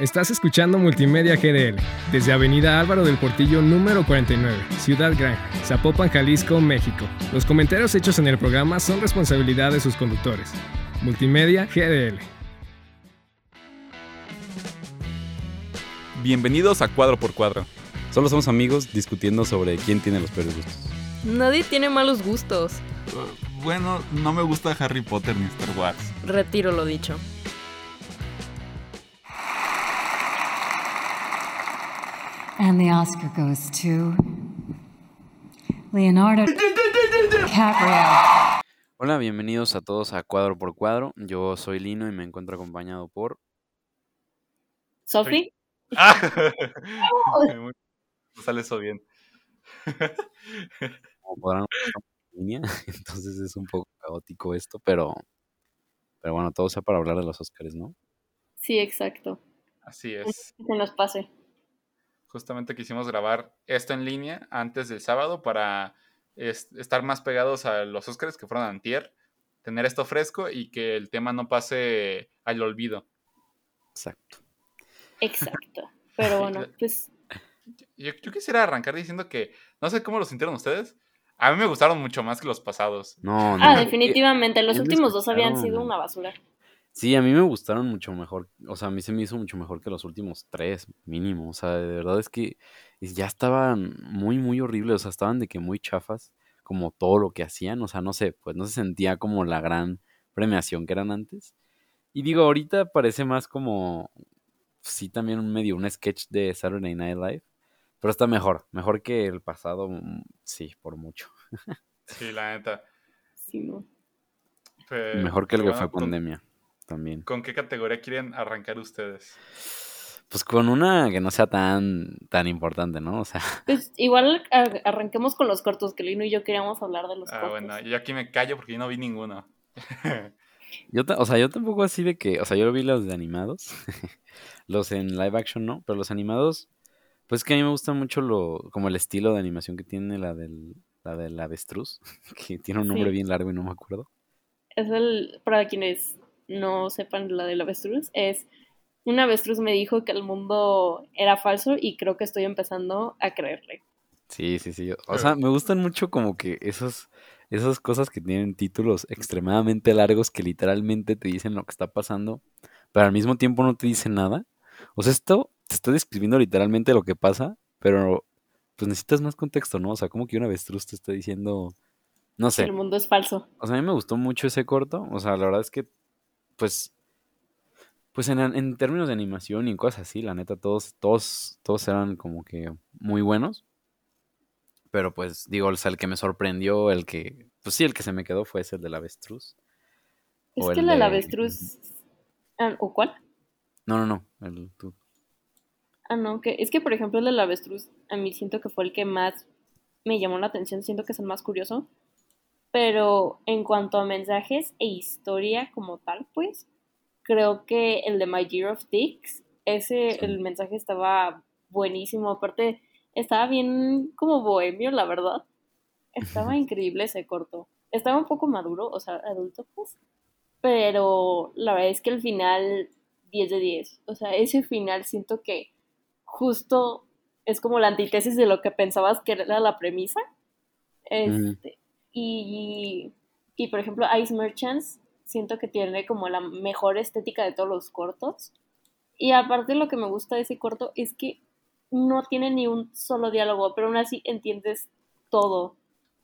Estás escuchando Multimedia GDL desde Avenida Álvaro del Portillo número 49, Ciudad Gran, Zapopan, Jalisco, México. Los comentarios hechos en el programa son responsabilidad de sus conductores. Multimedia GDL. Bienvenidos a Cuadro por Cuadro. Solo somos amigos discutiendo sobre quién tiene los peores gustos. Nadie tiene malos gustos. Uh, bueno, no me gusta Harry Potter ni Star Wars. Retiro lo dicho. And the Oscar goes to Leonardo DiCaprio. Hola, bienvenidos a todos a Cuadro por Cuadro. Yo soy Lino y me encuentro acompañado por Sophie. no sale eso bien. Como podrán línea, entonces es un poco caótico esto, pero pero bueno, todo sea para hablar de los Oscars, ¿no? Sí, exacto. Así es. Que nos pase. Justamente quisimos grabar esto en línea antes del sábado para estar más pegados a los Oscars que fueron antier, tener esto fresco y que el tema no pase al olvido. Exacto. Exacto. Pero bueno, pues... Yo, yo, quisiera arrancar diciendo que, no sé cómo lo sintieron ustedes, a mí me gustaron mucho más que los pasados. No, no. Ah, definitivamente, los últimos dos habían sido una basura. Sí, a mí me gustaron mucho mejor, o sea, a mí se me hizo mucho mejor que los últimos tres, mínimo, o sea, de verdad es que ya estaban muy, muy horribles, o sea, estaban de que muy chafas, como todo lo que hacían, o sea, no sé, pues no se sentía como la gran premiación que eran antes. Y digo, ahorita parece más como, sí, también medio un sketch de Saturday Night Live, pero está mejor, mejor que el pasado, mm, sí, por mucho. Sí, la neta. Sí, no. mejor que el que fue pandemia también. ¿Con qué categoría quieren arrancar ustedes? Pues con una que no sea tan, tan importante, ¿no? O sea. Pues igual arranquemos con los cortos, que Lino y yo queríamos hablar de los ah, cortos. bueno, yo aquí me callo porque yo no vi ninguno. yo, o sea, yo tampoco así de que, o sea, yo vi los de animados, los en live action no, pero los animados, pues que a mí me gusta mucho lo, como el estilo de animación que tiene la del, la del avestruz, que tiene un nombre bien largo y no me acuerdo. Es el, para quienes no sepan la del avestruz, es un avestruz me dijo que el mundo era falso y creo que estoy empezando a creerle. Sí, sí, sí. O sea, me gustan mucho como que esos, esas cosas que tienen títulos extremadamente largos que literalmente te dicen lo que está pasando, pero al mismo tiempo no te dicen nada. O sea, esto te está describiendo literalmente lo que pasa, pero pues necesitas más contexto, ¿no? O sea, como que un avestruz te está diciendo, no sé. El mundo es falso. O sea, a mí me gustó mucho ese corto. O sea, la verdad es que pues, pues en, términos de animación y cosas así, la neta, todos, todos, todos eran como que muy buenos. Pero pues, digo, el que me sorprendió, el que, pues sí, el que se me quedó fue ese el del avestruz. Es que el del avestruz, ah, ¿o cuál? No, no, no, el tú. Ah, no, que es que por ejemplo el del avestruz, a mí siento que fue el que más me llamó la atención, siento que es el más curioso, pero en cuanto a mensajes e historia como tal, pues, creo que el de My Year of Dicks, ese, el mensaje estaba buenísimo, aparte estaba bien como bohemio, la verdad. Estaba increíble ese corto. Estaba un poco maduro, o sea, adulto, pues. Pero la verdad es que el final, 10 de 10. O sea, ese final siento que justo es como la antítesis de lo que pensabas que era la premisa. Este, y, y por ejemplo, Ice Merchants, siento que tiene como la mejor estética de todos los cortos. Y aparte lo que me gusta de ese corto es que no tiene ni un solo diálogo, pero aún así entiendes todo.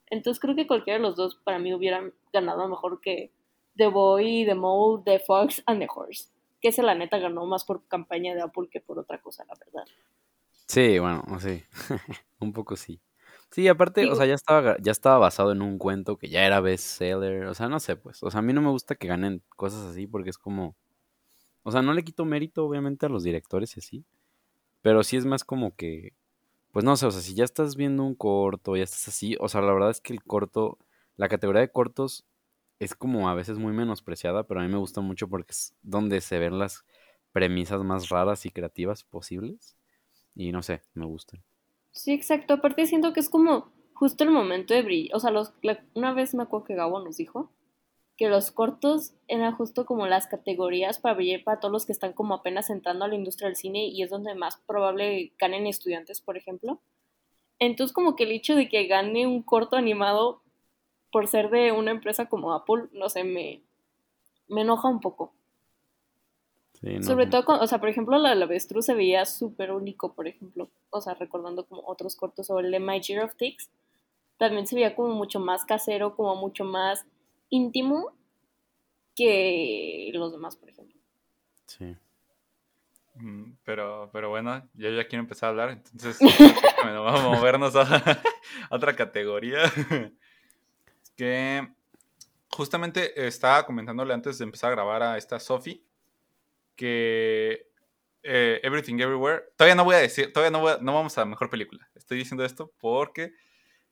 Entonces creo que cualquiera de los dos para mí hubieran ganado mejor que The Boy, The Mole, The Fox and The Horse. Que ese la neta ganó más por campaña de Apple que por otra cosa, la verdad. Sí, bueno, sí. un poco sí. Sí, aparte, o sea, ya estaba, ya estaba basado en un cuento que ya era bestseller. O sea, no sé, pues. O sea, a mí no me gusta que ganen cosas así porque es como. O sea, no le quito mérito, obviamente, a los directores y así. Pero sí es más como que. Pues no sé, o sea, si ya estás viendo un corto, ya estás así. O sea, la verdad es que el corto. La categoría de cortos es como a veces muy menospreciada, pero a mí me gusta mucho porque es donde se ven las premisas más raras y creativas posibles. Y no sé, me gustan. Sí, exacto. Aparte siento que es como justo el momento de brillar. O sea, los, una vez me acuerdo que Gabo nos dijo que los cortos eran justo como las categorías para brillar para todos los que están como apenas entrando a la industria del cine y es donde más probable ganen estudiantes, por ejemplo. Entonces como que el hecho de que gane un corto animado por ser de una empresa como Apple, no sé, me, me enoja un poco. Sobre todo, o sea, por ejemplo, la de avestruz se veía súper único, por ejemplo, o sea, recordando como otros cortos o el de My Year of Ticks, también se veía como mucho más casero, como mucho más íntimo que los demás, por ejemplo. Sí. Mm, pero, pero bueno, yo ya quiero empezar a hablar, entonces vamos a movernos a, otra categoría. que justamente estaba comentándole antes de empezar a grabar a esta Sophie que eh, Everything Everywhere, todavía no voy a decir, todavía no, no vamos a la mejor película. Estoy diciendo esto porque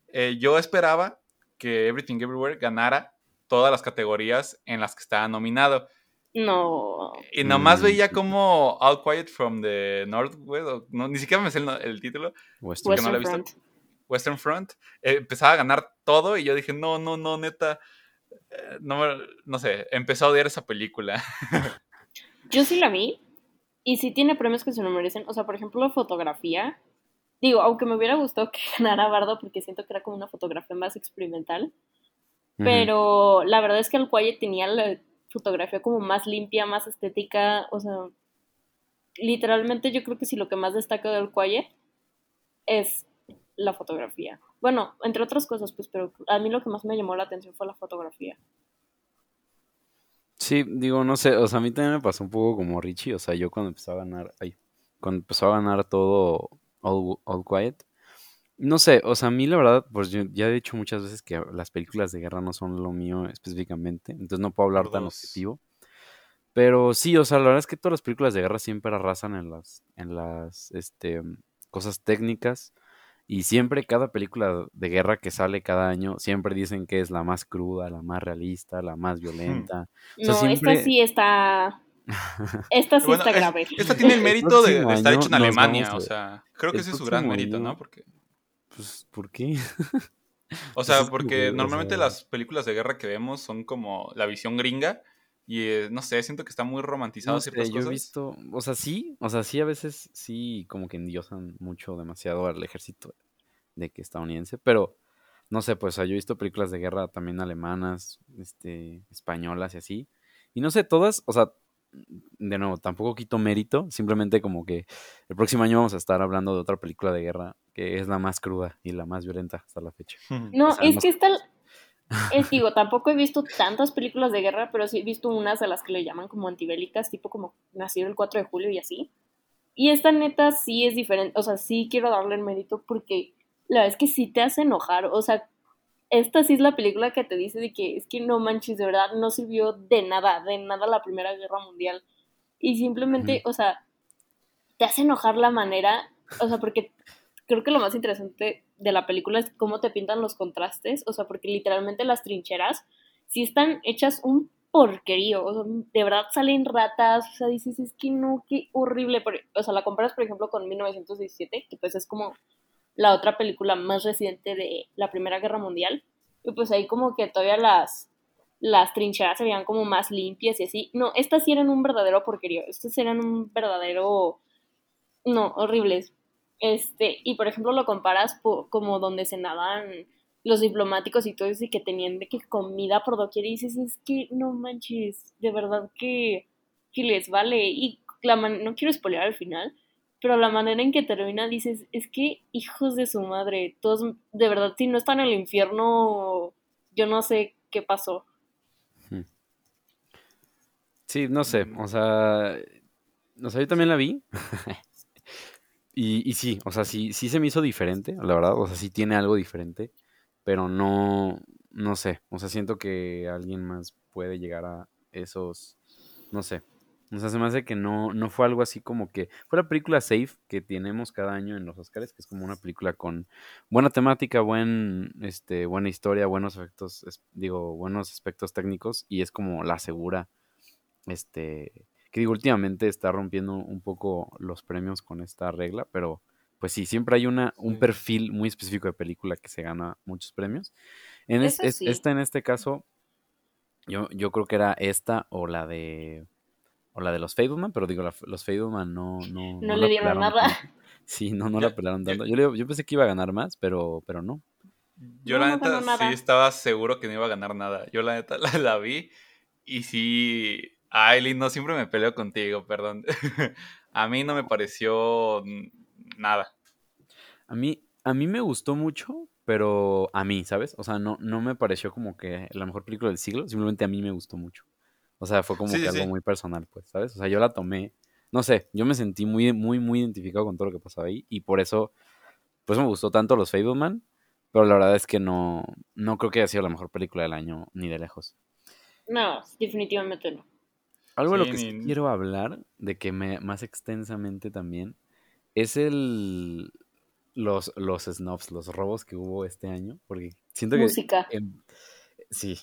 eh, yo esperaba que Everything Everywhere ganara todas las categorías en las que estaba nominado. No. Y nomás mm. veía como All Quiet from the Northwest, no, ni siquiera me sé el, título. Western, Front. Western Front. Eh, empezaba a ganar todo y yo dije, no, no, no, neta. no, no sé, empezó a odiar esa película. Yo sí la vi y sí tiene premios que se lo merecen. O sea, por ejemplo, la fotografía. Digo, aunque me hubiera gustado que ganara Bardo porque siento que era como una fotografía más experimental. Pero la verdad es que el Quiet tenía la fotografía como más limpia, más estética. O sea, literalmente yo creo que sí lo que más destaca del Quiet es la fotografía. Bueno, entre otras cosas, pues, pero a mí lo que más me llamó la atención fue la fotografía. Sí, digo, no sé, o sea, a mí también me pasó un poco como Richie, o sea, yo cuando empezó a ganar, ay, cuando empezó a ganar todo All, Quiet, no sé, o sea, a mí la verdad, pues yo ya he dicho muchas veces que las películas de guerra no son lo mío específicamente, entonces no puedo hablar tan objetivo. Pero sí, o sea, la verdad es que todas las películas de guerra siempre arrasan en las, en las, este, cosas técnicas. Y siempre cada película de guerra que sale cada año, siempre dicen que es la más cruda, la más realista, la más violenta. no, esta sí está... Esta sí está grave. esta tiene el mérito de, estar hecho en Alemania, o sea, creo que ese es su gran mérito, ¿no? Porque... Pues, ¿por qué? o sea, porque normalmente las películas de guerra que vemos son como la visión gringa, y eh, no sé, siento que está muy romantizado ciertas yo he visto, o sea, sí, o sea, sí a veces sí como que endiosan mucho demasiado al ejército de que estadounidense, pero no sé, pues yo he visto películas de guerra también alemanas, este, españolas y así. Y no sé, todas, o sea, de nuevo, tampoco quito mérito, simplemente como que el próximo año vamos a estar hablando de otra película de guerra que es la más cruda y la más violenta hasta la fecha. No, es que está, es, digo, tampoco he visto tantas películas de guerra, pero sí he visto unas de las que le llaman como antibélicas, tipo como nacido el 4 de julio y así. Y esta neta sí es diferente, o sea, sí quiero darle el mérito porque la verdad es que sí te hace enojar, o sea, esta sí es la película que te dice de que es que no manches, de verdad no sirvió de nada, de nada la Primera Guerra Mundial. Y simplemente, o sea, te hace enojar la manera, o sea, porque creo que lo más interesante de la película es cómo te pintan los contrastes, o sea, porque literalmente las trincheras sí están hechas un porquerío, o sea, de verdad salen ratas, o sea, dices, es que no, qué horrible, o sea, la comparas, por ejemplo, con 1917, que pues es como la otra película más reciente de la Primera Guerra Mundial, y pues ahí como que todavía las, las trincheras se veían como más limpias y así, no, estas sí eran un verdadero porquerío, estas eran un verdadero, no, horribles, este, y por ejemplo lo comparas como donde se nadan los diplomáticos y todo eso y que tenían de que comida por doquier y dices, es que no manches, de verdad que, que les vale. Y la no quiero spoiler al final, pero la manera en que termina dices, es que hijos de su madre, todos, de verdad, si no están en el infierno, yo no sé qué pasó. Hmm. Sí, no sé, o sea, o sea, yo también la vi. Y, y, sí, o sea, sí, sí se me hizo diferente, la verdad, o sea, sí tiene algo diferente, pero no, no sé, o sea, siento que alguien más puede llegar a esos, no sé, o sea, se me hace que no, no fue algo así como que fue la película Safe que tenemos cada año en los Oscars, que es como una película con buena temática, buen, este, buena historia, buenos efectos, digo, buenos aspectos técnicos y es como la segura, este, que digo, últimamente está rompiendo un poco los premios con esta regla, pero pues sí, siempre hay una, un perfil muy específico de película que se gana muchos premios. En esta en este caso, Yo, yo creo que era esta o la de o la de los Fableman, pero digo, los Fableman no no, no, le dieron nada. Sí, no, no la pelaron tanto. Yo, yo pensé que iba a ganar más, pero, pero no. Yo la neta sí estaba seguro que no iba a ganar nada. Yo la neta la, vi y sí... Aileen, no siempre me peleo contigo, perdón. a mí no me pareció nada. A mí, a mí me gustó mucho, pero a mí, ¿sabes? O sea, no, no me pareció como que la mejor película del siglo, simplemente a mí me gustó mucho. O sea, fue como que algo muy personal, pues, ¿sabes? O sea, yo la tomé, no sé, yo me sentí muy, muy, muy identificado con todo lo que pasaba ahí y por eso, pues me gustó tanto los Fableman, pero la verdad es que no, no creo que haya sido la mejor película del año, ni de lejos. No, definitivamente no. Algo de lo que quiero hablar, de que me, más extensamente también, es el los, los snobs, los robos que hubo este año, porque siento que... Música. sí.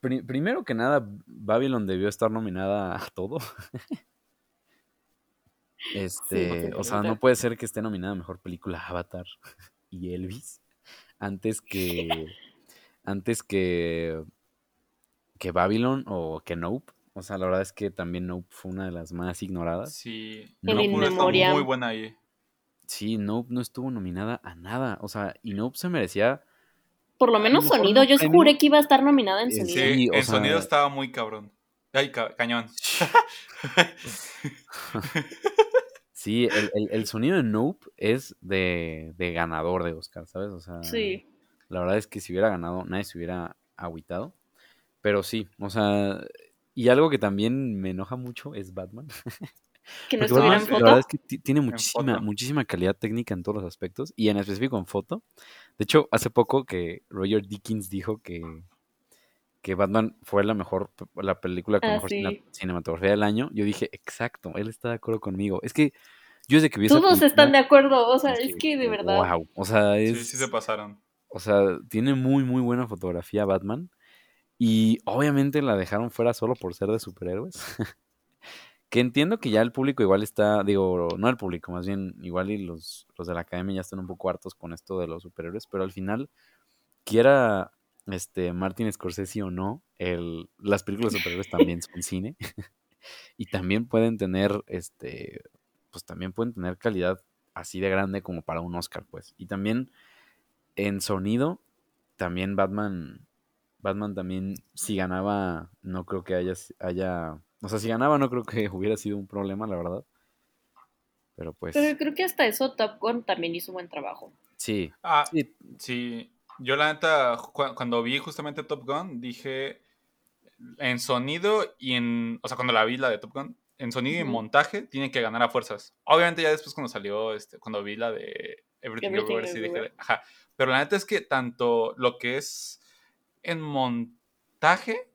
primero que nada, Babylon debió estar nominada a todo. este, o sea, no puede ser que esté nominada a Mejor Película Avatar y Elvis antes que antes que que Babylon o que Nope. O sea, la verdad es que también Nope fue una de las más ignoradas. Sí, Nope muy buena ahí. Sí, Nope no estuvo nominada a nada. O sea, y Nope se merecía. Por lo menos sonido. Yo juré que iba a estar nominada en sonido. Sí, en sonido estaba muy cabrón. Ay, cañón. sí, el, sonido de Nope es de, de, ganador de Oscar, ¿sabes? O sea, sí. la verdad es que si hubiera ganado, nadie se hubiera agüitado. Pero sí, o sea, y algo que también me enoja mucho es Batman. Que no estuviera en foto. La verdad es que tiene muchísima, muchísima calidad técnica en todos los aspectos y en específico en foto. De hecho, hace poco que Roger Dickens dijo que, que Batman fue la mejor, la película con ah, mejor cinematografía del año, yo dije, exacto, él está de acuerdo conmigo. Es que yo desde que vi Todos están de acuerdo, o sea, es que de verdad. Wow, o sea, es, sí, sí se pasaron. O sea, tiene muy, muy buena fotografía Batman. Y obviamente la dejaron fuera solo por ser de superhéroes. Que entiendo que ya el público igual está, digo, no el público, más bien igual y los, los de la academia ya están un poco hartos con esto de los superhéroes, pero al final, quiera este Martin Scorsese o no, el, las películas de superhéroes también son cine y también pueden tener, este, pues también pueden tener calidad así de grande como para un Oscar, pues. Y también en sonido, también Batman, Batman también, si ganaba, no creo que haya, haya o sea, si ganaba no creo que hubiera sido un problema, la verdad. Pero pues... Pero creo que hasta eso Top Gun también hizo buen trabajo. Sí. Ah, sí. Yo la neta, cuando vi justamente Top Gun, dije en sonido y en... O sea, cuando la vi la de Top Gun, en sonido y en montaje tiene que ganar a fuerzas. Obviamente ya después cuando salió, este, cuando vi la de Everything, Everything sí dije, ajá. Pero la neta es que tanto lo que es en montaje,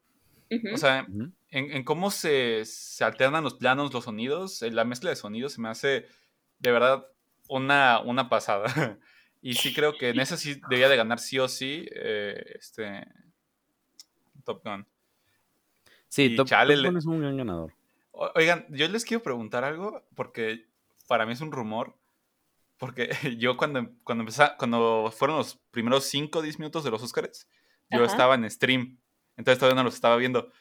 o sea, en, cómo se, alternan los planos, los sonidos, la mezcla de sonidos se me hace de verdad una, una pasada. y sí creo que en ese sí debía de ganar sí o sí eh, este Top Gun. Sí, Top, Gun es un gran ganador. Oigan, yo les quiero preguntar algo porque para mí es un rumor. Porque yo cuando, cuando, cuando fueron los primeros 5 o 10 minutos de los Oscars, yo estaba en stream. Entonces todavía no los estaba viendo.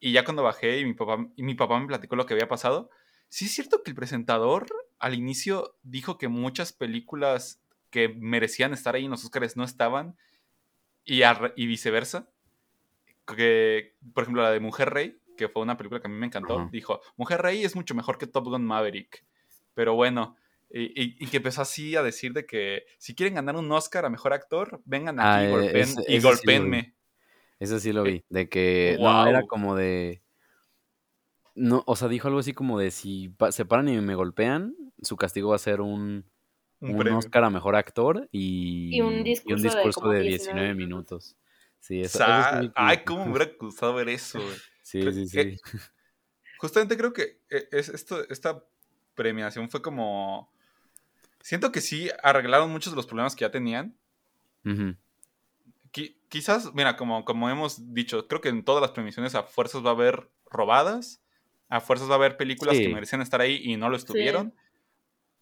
Y ya cuando bajé y mi papá, y mi papá me platicó lo que había pasado, sí es cierto que el presentador al inicio dijo que muchas películas que merecían estar ahí en los Oscars no estaban y, y viceversa. Que, por ejemplo, la de Mujer Rey, que fue una película que a mí me encantó, dijo, Mujer Rey es mucho mejor que Top Gun Maverick. Pero bueno, y, que empezó así a decir de que si quieren ganar un Oscar a Mejor Actor, vengan aquí y, golpeenme. Eso sí lo eh, vi. De que no era como de. No, o sea, dijo algo así como de si se paran y me golpean, su castigo va a ser un, un, Oscar a mejor actor y, un discurso, de, 19, minutos. Sí, eso, Ay, cómo me hubiera gustado ver eso. sí, sí, sí. justamente creo que eh, es esto, esta premiación fue como. Siento que sí arreglaron muchos de los problemas que ya tenían quizás, mira, como, como hemos dicho, creo que en todas las premiaciones a fuerzas va a haber robadas, a fuerzas va a haber películas que merecían estar ahí y no lo estuvieron,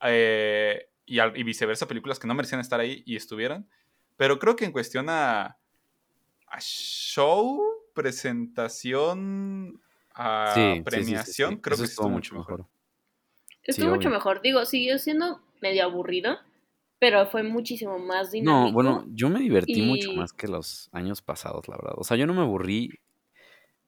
eh, y, viceversa, películas que no merecían estar ahí y estuvieron. Pero creo que en cuestión a, a show, presentación a Sí, sí, sí, sí, premiación, sí. creo Eso que estuvo mucho mejor. Estuvo Sí, mucho obvio. mejor. Digo, siguió siendo medio aburrido, pero fue muchísimo más dinámico. No, bueno, yo me divertí mucho y- más que los años pasados, la verdad. O sea, yo no me aburrí.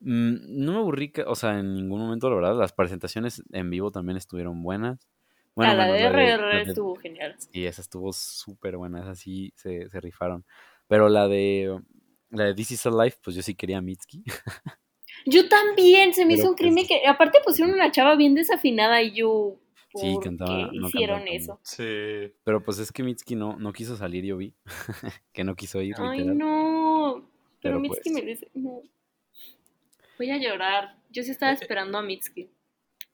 mm, No me aburrí, o sea, en ningún momento, la verdad. Las presentaciones en vivo también estuvieron buenas. Bueno, Ah, la menos de RRR la de- estuvo genial. Sí, esa estuvo súper buena, esa sí se, se rifaron. Pero la de la de This is Alive, pues yo sí quería a Mitski. Yo también, se me Pero, hizo un crimen pues- que. Aparte pusieron una chava bien desafinada y yo. ¿Por Sí, cantaba- qué no hicieron cantaba eso? Sí. Pero pues es que Mitski no, no quiso salir, yo vi. que no quiso ir, Ay, literal. no. Pero, Pero, Mitski pues. merece. No. Voy a llorar. Yo sí estaba Eh, eh. esperando a Mitski.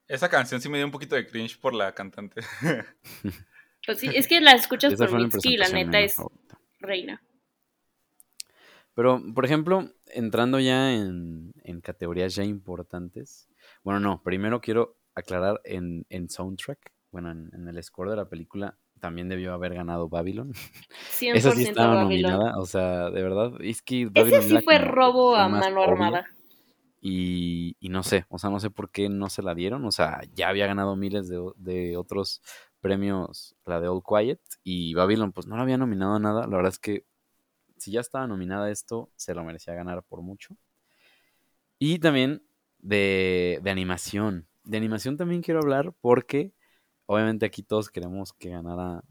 Esa canción sí me dio un poquito de cringe por la cantante. Pues sí, es que la escuchas por Mitski y la neta es favorita. reina. Pero, por ejemplo, entrando ya en, en categorías ya importantes. Bueno, no, primero quiero aclarar en, en soundtrack. Bueno, en, en el score de la película también debió haber ganado Babylon. 100% Esa sí estaba Babylon. nominada, o sea, de verdad, es que Ese Babylon sí era fue robo a mano armada. Y, y no sé, o sea, no sé por qué no se la dieron, o sea, ya había ganado miles de, de otros premios, la de All Quiet, y Babylon pues no la había nominado a nada, la verdad es que si ya estaba nominada a esto, se lo merecía ganar por mucho. Y también de, de animación, de animación también quiero hablar porque obviamente aquí todos queremos que ganara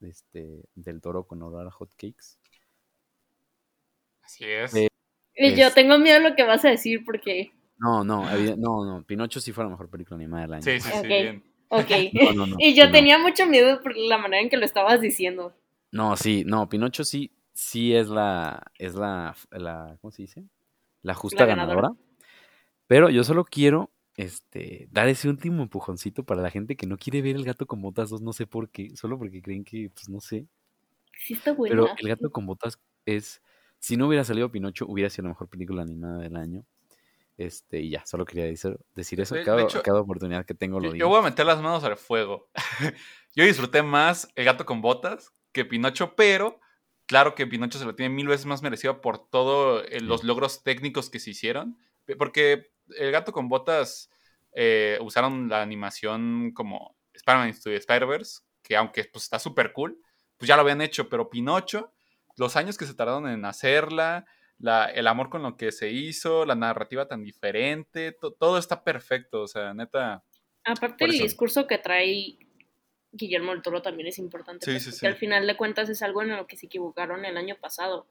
este, Del Toro con Aurora Hotcakes. Así es. Eh, Y yo Es- tengo miedo de lo que vas a decir porque. No, no, no, no, Pinocho sí fue la mejor película animada del año. Sí, sí, sí, Ok. bien. Ok. No, no, no, y yo no. tenía mucho miedo por la manera en que lo estabas diciendo. No, sí, no, Pinocho sí, sí es la, es la, la, ¿cómo se dice? La justa La ganadora. ganadora. Pero yo solo quiero, este, dar ese último empujoncito para la gente que no quiere ver El Gato con Botas 2, no sé por qué, solo porque creen que, pues no sé. Sí, está buena. Pero El Gato con Botas es, si no hubiera salido Pinocho, hubiera sido la mejor película animada del año. Este, y ya, solo quería decir, decir eso. De- de Cada, hecho, cada oportunidad que tengo lo Yo, digo. yo voy a meter las manos al fuego. yo disfruté más El gato con botas que Pinocho, pero claro que Pinocho se lo tiene mil veces más merecido por todos los logros técnicos que se hicieron. Porque El gato con botas eh, usaron la animación como Spider-Man the Spider-Verse, que aunque pues, está súper cool, pues ya lo habían hecho, pero Pinocho, los años que se tardaron en hacerla, la- el amor con lo que se hizo, la narrativa tan diferente, to- todo está perfecto, o sea, neta. Aparte, el discurso que trae Guillermo del Toro también es importante. Sí, pues, sí, porque sí. al final de cuentas es algo en lo que se equivocaron el año pasado.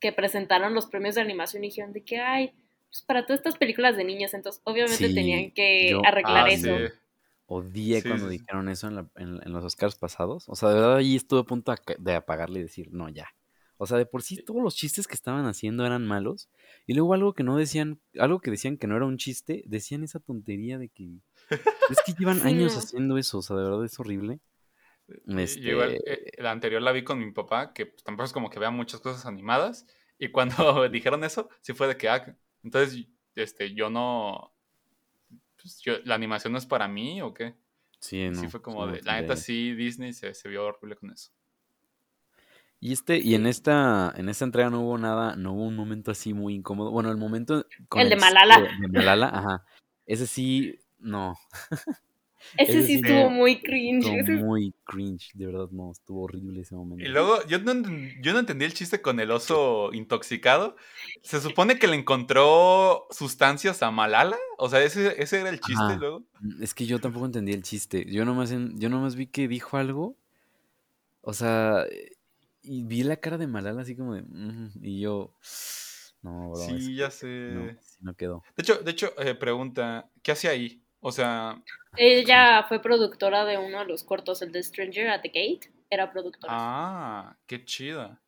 Que presentaron los premios de animación y dijeron de que, ay, pues para todas estas películas de niños, entonces obviamente Sí, tenían que yo- arreglar Ah, eso. sí. Odié Sí, cuando dijeron eso en, la- en- en los Oscars pasados. O sea, de verdad ahí estuve a punto de apagarle y decir, no, ya. O sea, de por sí todos los chistes que estaban haciendo eran malos. Y luego algo que no decían, algo que decían que no era un chiste, decían esa tontería de que... Es que llevan Sí, años haciendo eso, o sea, de verdad es horrible. Y- Este, y igual, eh, la anterior la vi con mi papá, que pues, tampoco es como que vea muchas cosas animadas. Y cuando dijeron eso, sí fue de que, ah, entonces, este, yo no. pues, yo- ¿La animación no es para mí o qué? sí, no, sí, fue como de. La neta, sí, Disney se, se vio horrible con eso. Y este, y en esta, en esta entrega no hubo nada, no hubo un momento así muy incómodo. Bueno, el momento con El de Malala. De, de Malala, ajá. Ese sí, no. Ese Ese sí estuvo estuvo- muy cringe. Estuvo ese- muy cringe, de verdad, no, estuvo horrible ese momento. Y luego, yo no, yo no entendí el chiste con el oso intoxicado. Se supone que le encontró sustancias a Malala. O sea, ese, ese era el chiste Ajá. luego. Es que yo tampoco entendí el chiste. Yo nomás, en- yo nomás vi que dijo algo. O sea, y vi la cara de Malala así como de. "Mm", y yo. No, bro. Sí, ya sé. no, no quedó. De hecho, de hecho eh, pregunta, ¿qué hacía ahí? O sea, Ella fue productora de uno de los cortos, el de Stranger at the Gate. Era productora. ah, qué chida.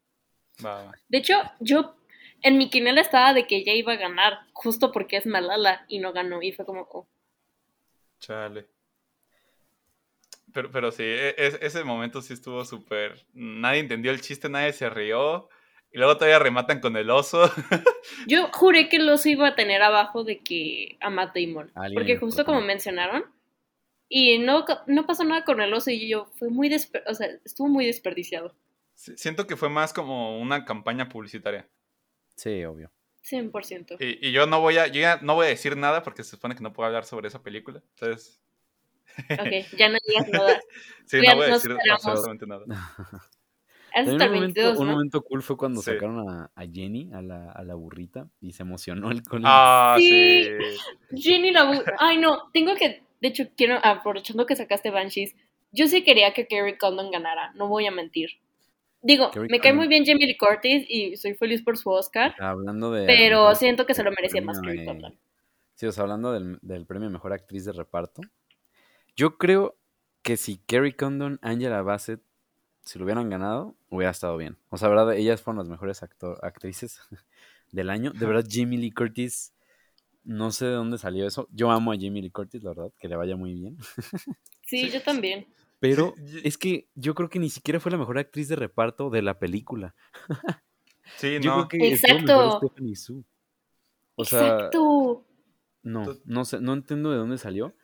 Va. De hecho, yo en mi quinela estaba de que ella iba a ganar, justo porque es Malala y no ganó. Y fue como, oh. Chale. Pero, pero sí, e- es- ese momento sí estuvo súper. Nadie entendió el chiste, nadie se rió. Y luego todavía rematan con el oso. Yo juré que el oso iba a tener abajo de que a Matt Damon. Porque justo como mencionaron. Y no, no pasó nada con el oso y yo fue muy desper- o sea, estuvo muy desperdiciado. Sí, Siento que fue más como una campaña publicitaria. Sí, obvio. 100%. Y, y yo no voy a, yo ya no voy a decir nada porque se supone que no puedo hablar sobre esa película. Entonces, Ok, ya no digas nada. sí, no voy a decir esperamos. absolutamente nada. Es También hasta un, momento, 22, un ¿no? momento cool fue cuando Sí. sacaron a, a Jenny, a la, a la burrita, y se emocionó el Colin. Ah, Sí. sí. Jenny la bu- Ay, no, tengo que. De hecho, quiero. Aprovechando que sacaste Banshees, yo sí quería que Kerry Condon ganara, no voy a mentir. Digo, Kerry me cae Condon. muy bien Jamie Lee Curtis y soy feliz por su Oscar, Hablando de. pero siento que se lo merecía más Kerry Condon. Sí, o sea, hablando del, del premio Mejor Actriz de Reparto, yo creo que si Kerry Condon, Angela Bassett, si lo hubieran ganado, hubiera estado bien. O sea, verdad, ellas fueron las mejores actor- actrices del año. De verdad, Jamie Lee Curtis, no sé de dónde salió eso. Yo amo a Jamie Lee Curtis, la verdad, que le vaya muy bien. Sí, yo también. Pero Sí, es que yo creo que ni siquiera fue la mejor actriz de reparto de la película. Sí, Yo no. creo que Exacto. mejor Stephanie Su. O sea, Exacto. no, no sé, no entiendo de dónde salió.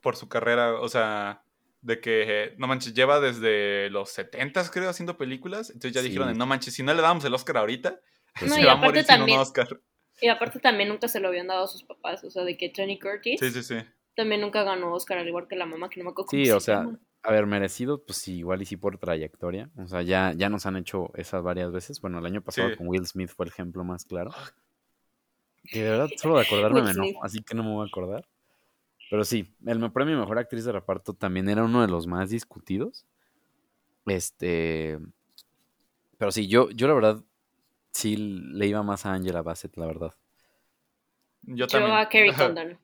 por su carrera, o sea, de que, no manches, lleva desde los 70 creo haciendo películas, entonces ya Sí. dijeron, de, no manches, si no le damos el Oscar ahorita, Pues No, se va a morir sin un Oscar. Y aparte también nunca se lo habían dado a sus papás, o sea, de que Tony Curtis Sí, sí, sí. también nunca ganó Oscar, al igual que la mamá, que no me acuerdo cómo Sí, se o sea, llama. a ver, merecido, pues sí, igual y sí por trayectoria. O sea, ya, ya nos han hecho esas varias veces. Bueno, el año pasado Sí. con Will Smith fue el ejemplo más claro. Que de verdad, solo de acordarme me enojo, así que no me voy a acordar. Pero sí, el premio Mejor Actriz de Reparto también era uno de los más discutidos. Este. Pero sí, yo, yo la verdad sí le iba más a Angela Bassett, la verdad. Yo Yo también. a Kerry. Condon.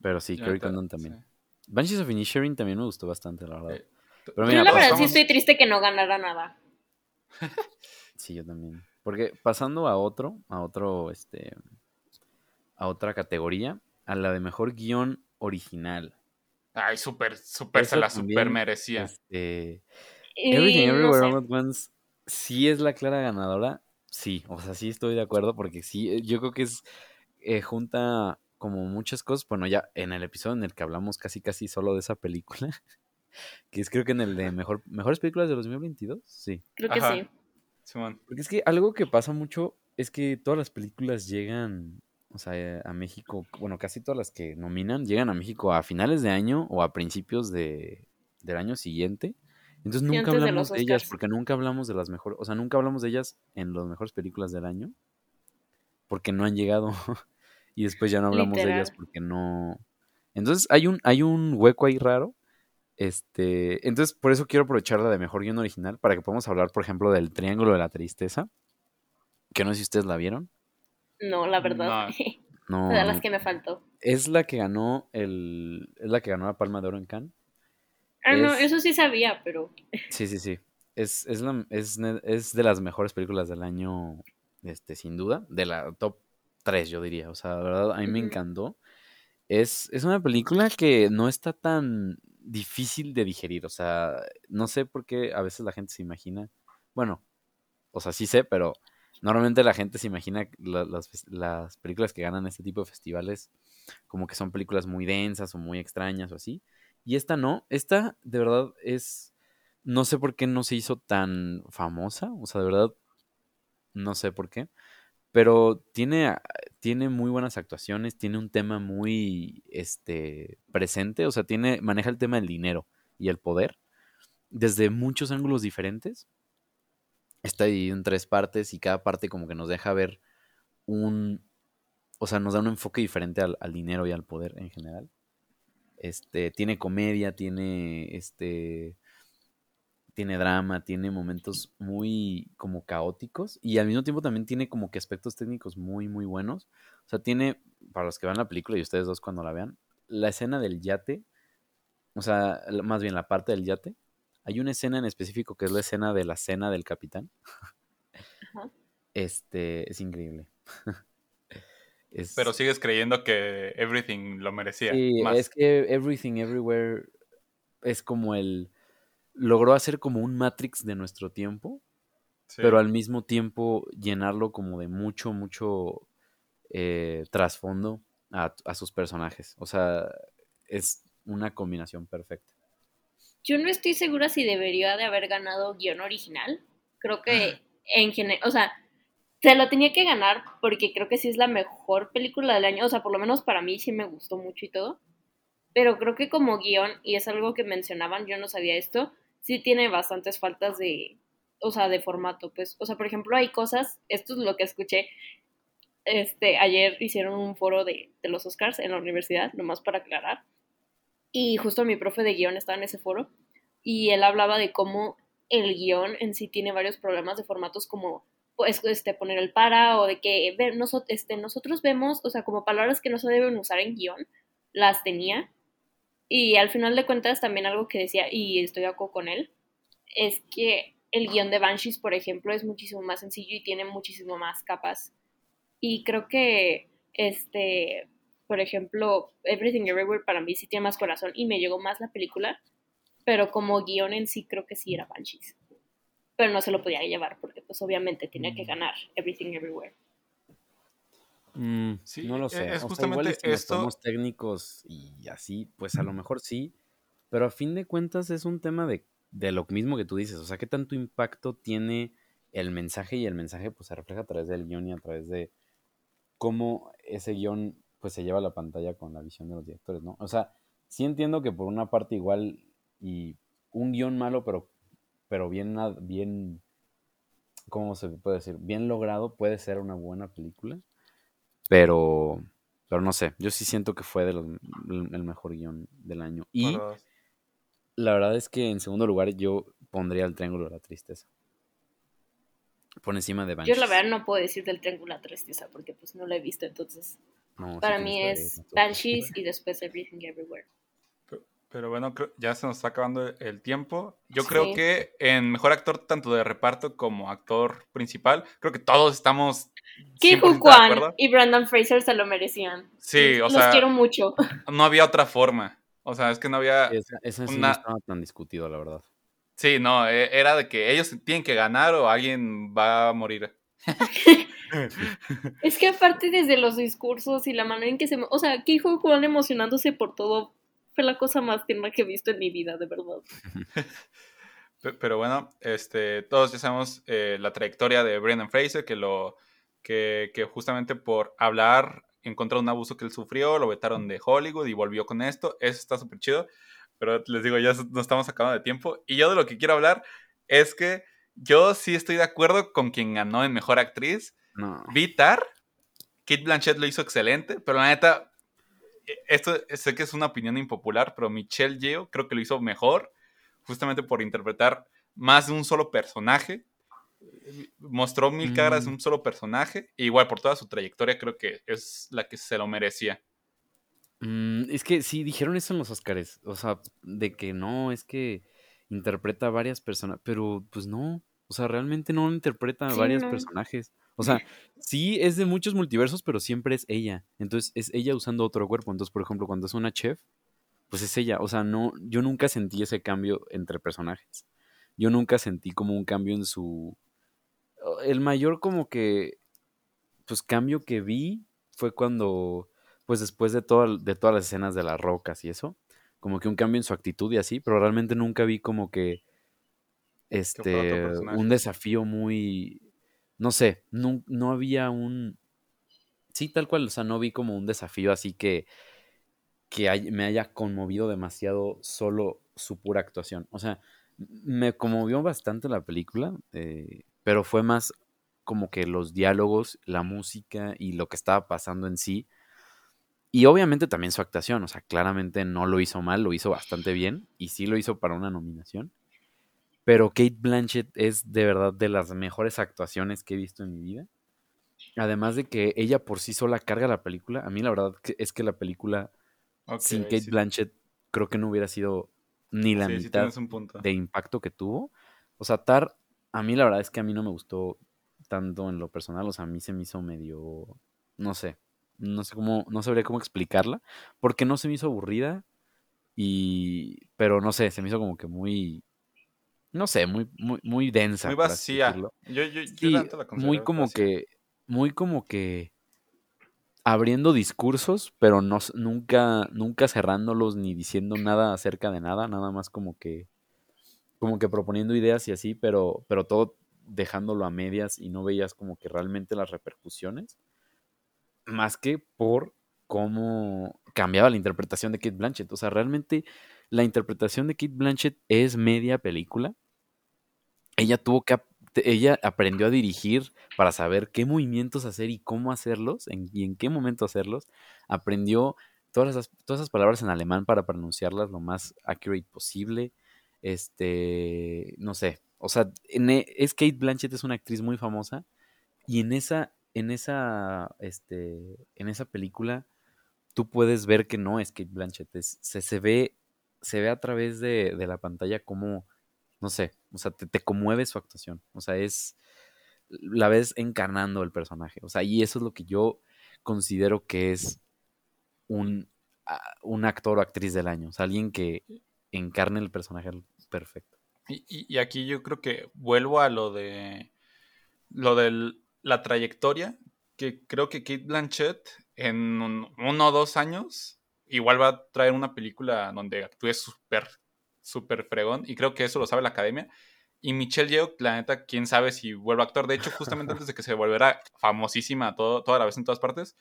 Pero sí, Yo Kerry Condon también. sí. Banshees of Inisherin también me gustó bastante, la verdad. Eh, Pero Yo mira, la verdad sí estoy triste que no ganara nada. Sí, yo también. Porque pasando a otro, a otro, este, a otra categoría, a la de mejor guion original. Ay, súper, súper, se la súper merecía. Este, Everything no Everywhere sé. All at Once sí es la clara ganadora. Sí, o sea, sí estoy de acuerdo porque sí, eh, yo creo que es eh, junta como muchas cosas. Bueno, ya en el episodio en el que hablamos casi casi solo de esa película, que es creo que en el de mejor, mejores películas de 2022, sí. Creo que Ajá. sí. Simón. Porque es que algo que pasa mucho es que todas las películas llegan, o sea, eh, a México, bueno, casi todas las que nominan llegan a México a finales de año o a principios de, del año siguiente. Entonces nunca de hablamos de, ellas porque nunca hablamos de las mejores, o sea, nunca hablamos de ellas en las mejores películas del año porque no han llegado y después ya no hablamos de ellas porque no. Entonces hay un hay un hueco ahí raro. Este, entonces por eso quiero aprovechar la de mejor guion original para que podamos hablar, por ejemplo, del Triángulo de la Tristeza, que no sé si ustedes la vieron. No, la verdad. No, de las no. que me faltó. es la que ganó el es la que ganó la Palma de Oro en Cannes. Ah, no, Es- eso sí sabía, pero Sí, sí, sí. Es, es, la- es, es de las mejores películas del año, este, sin duda. De la top 3, yo diría. O sea, de verdad, a mí me encantó. Es, es una película que no está tan difícil de digerir. O sea, no sé por qué a veces la gente se imagina. Bueno, o sea, sí sé, pero normalmente la gente se imagina la- las, las películas que ganan este tipo de festivales como que son películas muy densas o muy extrañas o así. Y esta no. Esta, de verdad, es. No sé por qué no se hizo tan famosa. O sea, de verdad, no sé por qué. Pero tiene, tiene muy buenas actuaciones, tiene un tema muy este, presente. O sea, tiene, maneja el tema del dinero y el poder desde muchos ángulos diferentes. Está dividido en tres partes y cada parte como que nos deja ver un... O sea, nos da un enfoque diferente al, al dinero y al poder en general. Este, tiene comedia, tiene este tiene drama, tiene momentos muy como caóticos y al mismo tiempo también tiene como que aspectos técnicos muy muy buenos. O sea, tiene para los que vean la película y ustedes dos cuando la vean, la escena del yate, o sea, más bien la parte del yate. Hay una escena en específico que es la escena de la cena del capitán. Ajá. Este, es increíble. Es- Pero sigues creyendo que Everything lo merecía. Sí, más. es que Everything Everywhere es como el. Logró hacer como un Matrix de nuestro tiempo, Sí. pero al mismo tiempo llenarlo como de mucho, mucho eh, trasfondo a, a sus personajes. O sea, es una combinación perfecta. Yo no estoy segura si debería de haber ganado guion original. Creo que en general, o sea, se lo tenía que ganar porque creo que sí es la mejor película del año, o sea, por lo menos para mí sí me gustó mucho y todo, pero creo que como guion, y es algo que mencionaban, yo no sabía esto, sí tiene bastantes faltas de, o sea, de formato, pues, o sea, por ejemplo, hay cosas, esto es lo que escuché, este, ayer hicieron un foro de, de los Oscars en la universidad, nomás para aclarar, y justo mi profe de guion estaba en ese foro, y él hablaba de cómo el guion en sí tiene varios problemas de formatos como pues, este, poner el para o de que nosotros, este, nosotros vemos, o sea, como palabras que no se deben usar en guion, las tenía. Y al final de cuentas también algo que decía, y estoy de acuerdo con él, es que el guion de Banshees, por ejemplo, es muchísimo más sencillo y tiene muchísimo más capas. Y creo que, este, por ejemplo, Everything Everywhere para mí sí tiene más corazón y me llegó más la película, pero como guion en sí creo que sí era Banshees. Pero no se lo podía llevar porque pues obviamente tenía que ganar Everything Everywhere. Mm, Sí, no lo e- sé. es o sea, justamente igual si nos esto- ponemos técnicos y así, pues a lo mejor sí. Pero a fin de cuentas es un tema de, de lo mismo que tú dices. O sea, qué tanto impacto tiene el mensaje y el mensaje pues se refleja a través del guion y a través de cómo ese guion pues se lleva a la pantalla con la visión de los directores, ¿no? O sea, sí entiendo que por una parte igual y un guion malo, pero, pero bien, bien, ¿cómo se puede decir? Bien logrado puede ser una buena película, pero, pero no sé, yo sí siento que fue de los- el mejor guion del año. Y la verdad es que en segundo lugar yo pondría el Triángulo de la Tristeza. Por encima de Yo Banshees. la verdad no puedo decir del Triángulo de la Tristeza porque pues no la he visto, entonces No, sí para tienes mí es Banshees y después Everything Everywhere. Pero bueno, ya se nos está acabando el tiempo. Yo Sí. creo que en mejor actor, tanto de reparto como actor principal, creo que todos estamos. Ki 100% Hu de Kwan y Brandon Fraser se lo merecían. Sí, o Los sea, quiero mucho. no había otra forma. O sea, es que no había. Esa, esa sí no Una- estaba tan discutido, la verdad. Sí, no, e- era de que ellos tienen que ganar o alguien va a morir. Es que aparte desde los discursos y la manera en que se... O sea, Ki Hu Kwan emocionándose por todo fue la cosa más tierna que he visto en mi vida, de verdad. Pe- Pero bueno, este, todos ya sabemos eh, la trayectoria de Brendan Fraser, que lo que, que justamente por hablar en contra de un abuso que él sufrió, lo vetaron de Hollywood y volvió con esto. Eso está súper chido. Pero les digo, ya nos estamos acabando de tiempo. Y yo de lo que quiero hablar es que yo sí estoy de acuerdo con quien ganó en Mejor Actriz. No. Vitar, Kate Blanchett lo hizo excelente, pero la neta, eh, esto sé que es una opinión impopular, pero Michelle Yeoh creo que lo hizo mejor, justamente por interpretar más de un solo personaje. Mostró mil caras de Mm. un solo personaje, e igual por toda su trayectoria creo que es la que se lo merecía. Mm, es que sí, dijeron eso en los Oscars. O sea, de que no, es que interpreta a varias personas. Pero pues no. O sea, realmente no interpreta a Sí, varios no. personajes. O sea, sí es de muchos multiversos, pero siempre es ella. Entonces es ella usando otro cuerpo. Entonces, por ejemplo, cuando es una chef, pues es ella. O sea, no, yo nunca sentí ese cambio entre personajes. Yo nunca sentí como un cambio en su. El mayor como que. Pues cambio que vi fue cuando. Pues después de, todo, de todas las escenas de las rocas y eso. Como que un cambio en su actitud y así. Pero realmente nunca vi como que. Este. Un desafío muy. No sé. No, no había un. Sí, tal cual. O sea, no vi como un desafío así que. Que hay- me haya conmovido demasiado solo su pura actuación. O sea, me conmovió bastante la película. eh, pero fue más como que los diálogos, la música y lo que estaba pasando en sí. Y obviamente también su actuación, o sea, claramente no lo hizo mal, lo hizo bastante bien y sí lo hizo para una nominación. Pero Kate Blanchett es de verdad de las mejores actuaciones que he visto en mi vida. Además de que ella por sí sola carga la película. A mí la verdad es que la película sin Kate sí. Blanchett creo que no hubiera sido ni la Sí, mitad de impacto que tuvo. O sea, Tar, a mí la verdad es que a mí no me gustó tanto en lo personal. O sea, a mí se me hizo medio, no sé, no sé cómo, no sabría cómo explicarla, porque no se me hizo aburrida y, pero no sé, se me hizo como que muy, no sé, muy, muy, muy densa. Muy vacía. Yo, yo, yo Sí, la muy como vacía. que, muy como que abriendo discursos, pero no, nunca, nunca cerrándolos ni diciendo nada acerca de nada, nada más como que, como que proponiendo ideas y así, pero, pero todo dejándolo a medias y no veías como que realmente las repercusiones, más que por cómo cambiaba la interpretación de Kate Blanchett. O sea, realmente la interpretación de Kate Blanchett es media película. Ella tuvo que ella aprendió a dirigir para saber qué movimientos hacer y cómo hacerlos y en qué momento hacerlos. Aprendió todas esas, todas palabras en alemán para pronunciarlas lo más accurate posible. Este, no sé, o sea, en, e, es Kate Blanchett es una actriz muy famosa y en esa, en esa, este, en esa película tú puedes ver que no es Kate Blanchett, se, se, ve, se ve a través de, de la pantalla como, no sé, o sea, te, te, conmueve su actuación, o sea, es, la ves encarnando el personaje, o sea, y eso es lo que yo considero que es un, un actor o actriz del año, o sea, alguien que encarne el personaje perfecto. Y, y, aquí yo creo que vuelvo a lo de lo de la trayectoria, que creo que Kate Blanchett en uno o dos años igual va a traer una película donde actúe súper, súper fregón, y creo que eso lo sabe la academia. Y Michelle Yeoh, la neta, quién sabe si vuelve a actuar. De hecho, justamente antes de que se volviera famosísima todo, toda la vez en todas partes,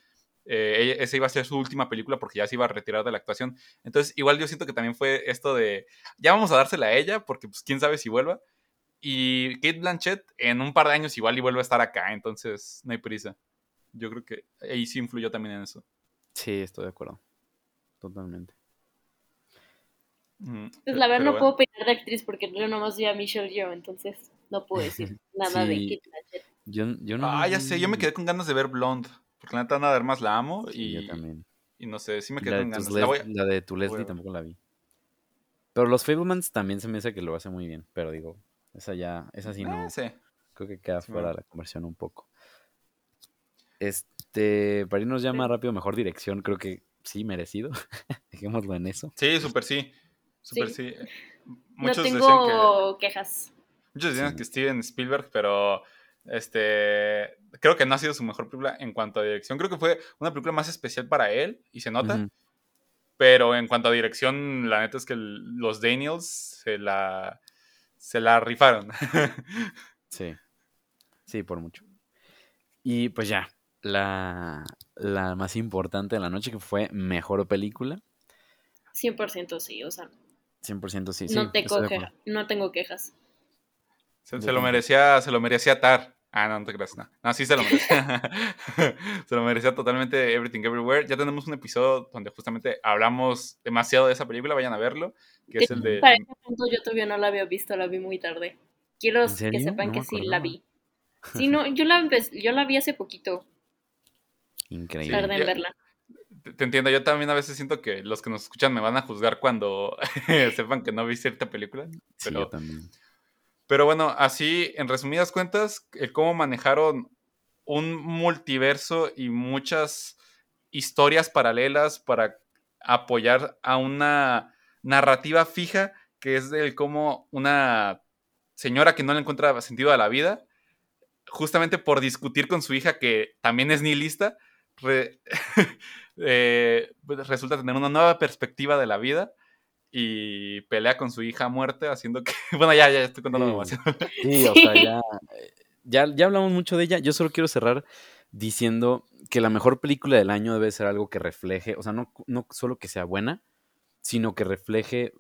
eh, esa iba a ser su última película porque ya se iba a retirar de la actuación. Entonces, igual yo siento que también fue esto de, ya vamos a dársela a ella porque pues quién sabe si vuelva. Y Kate Blanchett en un par de años igual y vuelve a estar acá, entonces no hay prisa. Yo creo que ahí sí influyó también en eso. Sí, estoy de acuerdo. Totalmente. pues la verdad no puedo opinar de actriz porque yo nomás vi a Michelle Yeoh, entonces no puedo decir nada de Kate Blanchett. Yo, yo no... Ah, ya sé, yo me quedé con ganas de ver Blonde. Porque la neta nada más la amo y. yo también. Y no sé, sí me quedo con ganas. La, de tu Leslie tampoco la vi. Pero los Fablemans también se me hace que lo hace muy bien. Pero digo, esa ya, esa sí no. Ah, creo que queda fuera de la conversión un poco. Este, para irnos ya más rápido, mejor dirección, creo que sí, merecido. Dejémoslo en eso. Sí, súper sí. Súper sí. Muchos no tengo quejas. Muchos decían que Steven Spielberg, pero este, creo que no ha sido su mejor película en cuanto a dirección. Creo que fue una película más especial para él y se nota. Pero en cuanto a dirección, la neta es que los Daniels se la, se la rifaron. sí. Sí, por mucho. Y pues ya, la, la más importante de la noche que fue mejor película. 100% sí, o sea. 100% sí, no, tengo no tengo quejas. Se, lo merecía, se lo merecía Tar. Ah, no, no te creas, no. No, sí se lo merecía. se lo merecía totalmente Everything Everywhere. Ya tenemos un episodio donde justamente hablamos demasiado de esa película, vayan a verlo, que es el de... Para ese punto yo todavía no la había visto, la vi muy tarde. Quiero que sepan que sí la vi. Sí, no, yo la, yo la vi hace poquito. Increíble. Tardé en verla. Te entiendo, yo también a veces siento que los que nos escuchan me van a juzgar cuando sepan que no vi cierta película. Pero... Sí, yo también pero bueno, así, en resumidas cuentas, el cómo manejaron un multiverso y muchas historias paralelas para apoyar a una narrativa fija, que es el cómo una señora que no le encuentra sentido a la vida, justamente por discutir con su hija, que también es nihilista, eh, pues resulta tener una nueva perspectiva de la vida y pelea con su hija a muerte, haciendo que. Bueno, ya, ya estoy contando demasiado. Sí, o sea, ya, ya, ya hablamos mucho de ella. Yo solo quiero cerrar diciendo que la mejor película del año debe ser algo que refleje, o sea, no, no solo que sea buena, sino que refleje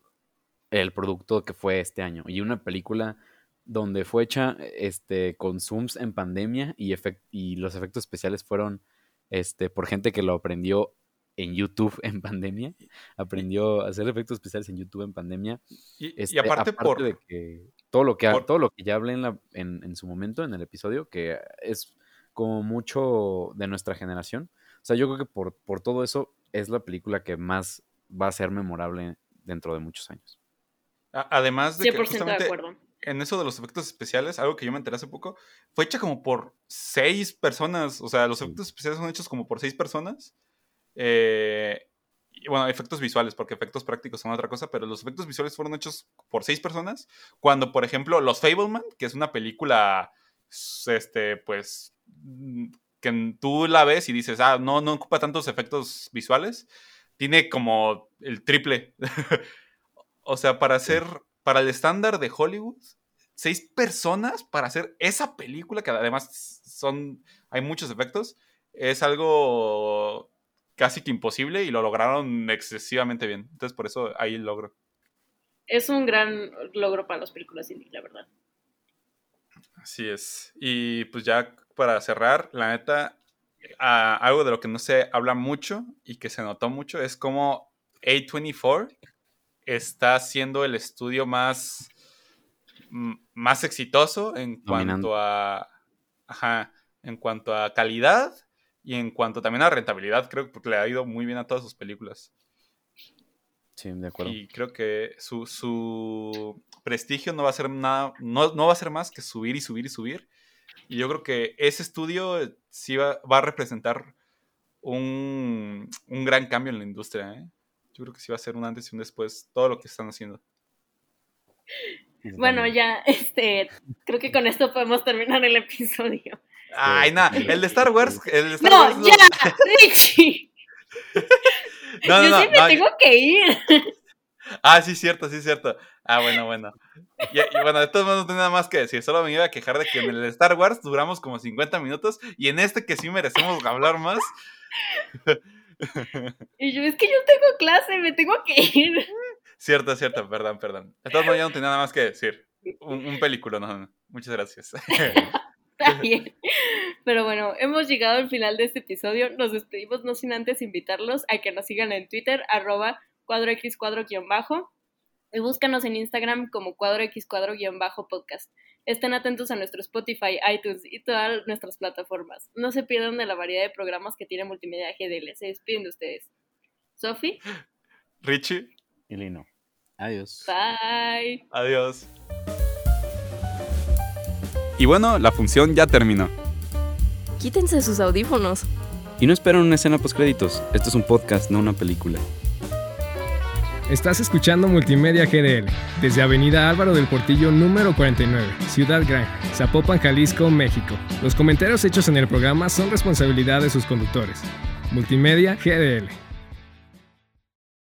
el producto que fue este año. Y una película donde fue hecha este, con zooms en pandemia y, y los efectos especiales fueron este, por gente que lo aprendió en YouTube en pandemia. Aprendió a hacer efectos especiales en YouTube en pandemia. Y, este, aparte, por... de que todo lo que, todo lo que ya hablé en, la, en, su momento, en el episodio, que es como mucho de nuestra generación. O sea, yo creo que por, por todo eso es la película que más va a ser memorable dentro de muchos años. Además de que justamente en eso de los efectos especiales, algo que yo me enteré hace poco, fue hecha como por seis personas. O sea, los efectos especiales son hechos como por seis personas. Eh, bueno, efectos visuales, porque efectos prácticos son otra cosa, pero los efectos visuales fueron hechos por seis personas. Cuando, por ejemplo, Los Fableman, que es una película, este, pues, que tú la ves y dices, ah, no, no ocupa tantos efectos visuales, tiene como el triple. o sea, para hacer, para el estándar de Hollywood, seis personas para hacer esa película, que además son, hay muchos efectos, es algo casi que imposible y lo lograron excesivamente bien. Entonces, por eso ahí el logro. Es un gran logro para las películas indie, la verdad. Así es. Y pues ya para cerrar, la neta, algo de lo que no se habla mucho y que se notó mucho es cómo A24 está siendo el estudio más, más exitoso en cuanto a ajá, en cuanto a calidad y en cuanto también a rentabilidad, creo que le ha ido muy bien a todas sus películas. Sí, de acuerdo. Y creo que su, su prestigio no va a ser nada, no, no, va a ser más que subir y subir y subir. Y yo creo que ese estudio sí va, va a representar un, un, gran cambio en la industria. ¿eh? Yo creo que sí va a ser un antes y un después todo lo que están haciendo. Bueno, ya, este, creo que con esto podemos terminar el episodio. Ay, nada, el de Star Wars. El de Star no, Wars ya, Richie. no, no, Yo no, sí me no, tengo que ir. Ah, sí, cierto, sí, cierto. Ah, bueno, bueno. Y, y bueno, de todos modos no tengo nada más que decir. Solo me iba a quejar de que en el de Star Wars duramos como 50 minutos y en este que sí merecemos hablar más. Y yo, es que yo tengo clase, me tengo que ir. Cierto, cierto, perdón, perdón. De todos modos ya no tenía nada más que decir. Un, un película, no, no. Muchas gracias. Está bien. Pero bueno, hemos llegado al final de este episodio. Nos despedimos no sin antes invitarlos a que nos sigan en Twitter, arroba cuadro X cuadro guion bajo. Y búscanos en Instagram como cuadro X cuadro guion bajo podcast. Estén atentos a nuestro Spotify, iTunes y todas nuestras plataformas. No se pierdan de la variedad de programas que tiene Multimedia GDL. Se despiden de ustedes. Sofi. Richie. Y Lino. Adiós. Bye. Adiós. Y bueno, la función ya terminó. Quítense sus audífonos. Y no esperen una escena post créditos. Esto es un podcast, no una película. Estás escuchando Multimedia GDL desde Avenida Álvaro del Portillo número 49, Ciudad Gran, Zapopan, Jalisco, México. Los comentarios hechos en el programa son responsabilidad de sus conductores. Multimedia GDL.